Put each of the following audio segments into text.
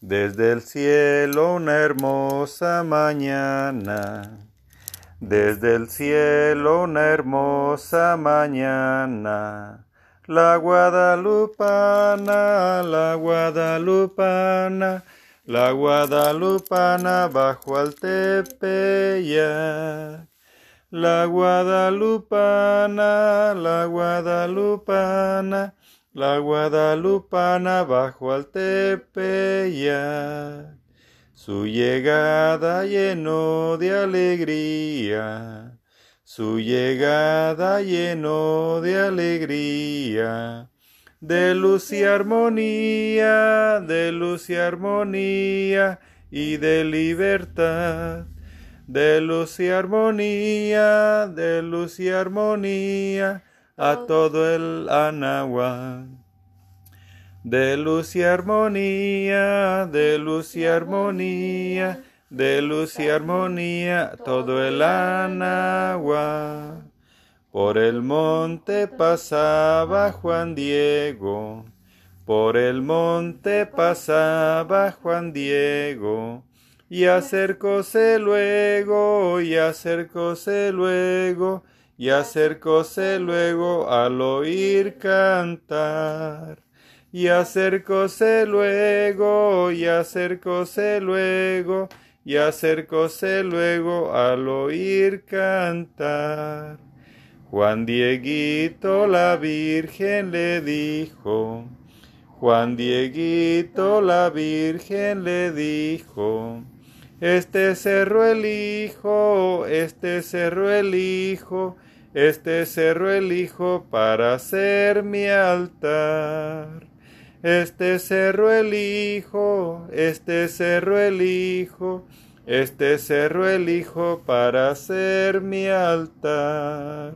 Desde el cielo una hermosa mañana. Desde el cielo una hermosa mañana. La guadalupana, la guadalupana, la guadalupana bajo al tepeyac. La guadalupana, la guadalupana, la guadalupana bajo al tepeyac. Su llegada llenó de alegría, su llegada llenó de alegría, de luz y armonía, de luz y armonía y de libertad, de luz y armonía, de luz y armonía a todo el Anahuac. De luz y armonía, de luz y armonía, de luz y armonía, todo el Anahuac. Por el monte pasaba Juan Diego, por el monte pasaba Juan Diego, y acercóse luego, y acercóse luego, y acercóse luego al oír cantar. Y acercóse luego, y acercóse luego, y acercóse luego al oír cantar. Juan Dieguito la Virgen le dijo, Juan Dieguito la Virgen le dijo, este cerro el hijo, este cerro el hijo, este cerro el hijo para hacer mi altar. Este cerro el hijo, este cerro el hijo, este cerro el hijo para hacer mi altar.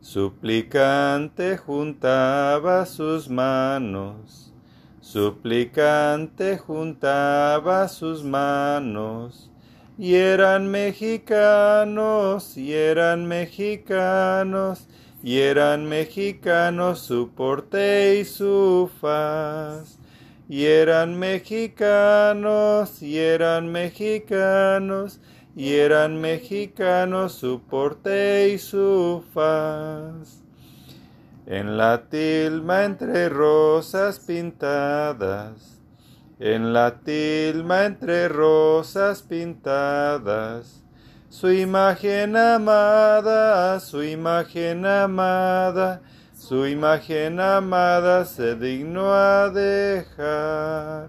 Suplicante juntaba sus manos, suplicante juntaba sus manos, y eran mexicanos, y eran mexicanos, y eran mexicanos su porte y su faz. Y eran mexicanos, y eran mexicanos, y eran mexicanos su porte y su faz. En la tilma entre rosas pintadas, en la tilma entre rosas pintadas, su imagen amada, su imagen amada, su imagen amada se dignó a dejar.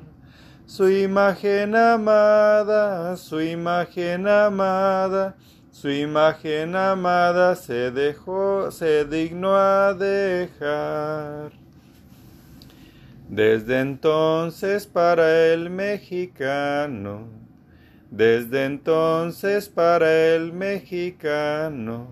Su imagen amada, su imagen amada, su imagen amada se dejó, se dignó a dejar. Desde entonces para el mexicano, desde entonces para el mexicano,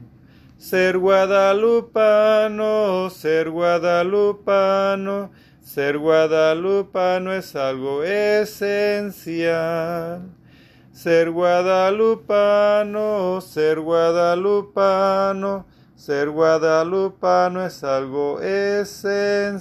ser guadalupano, ser guadalupano, ser guadalupano es algo esencial. Ser guadalupano, ser guadalupano, ser guadalupano es algo esencial.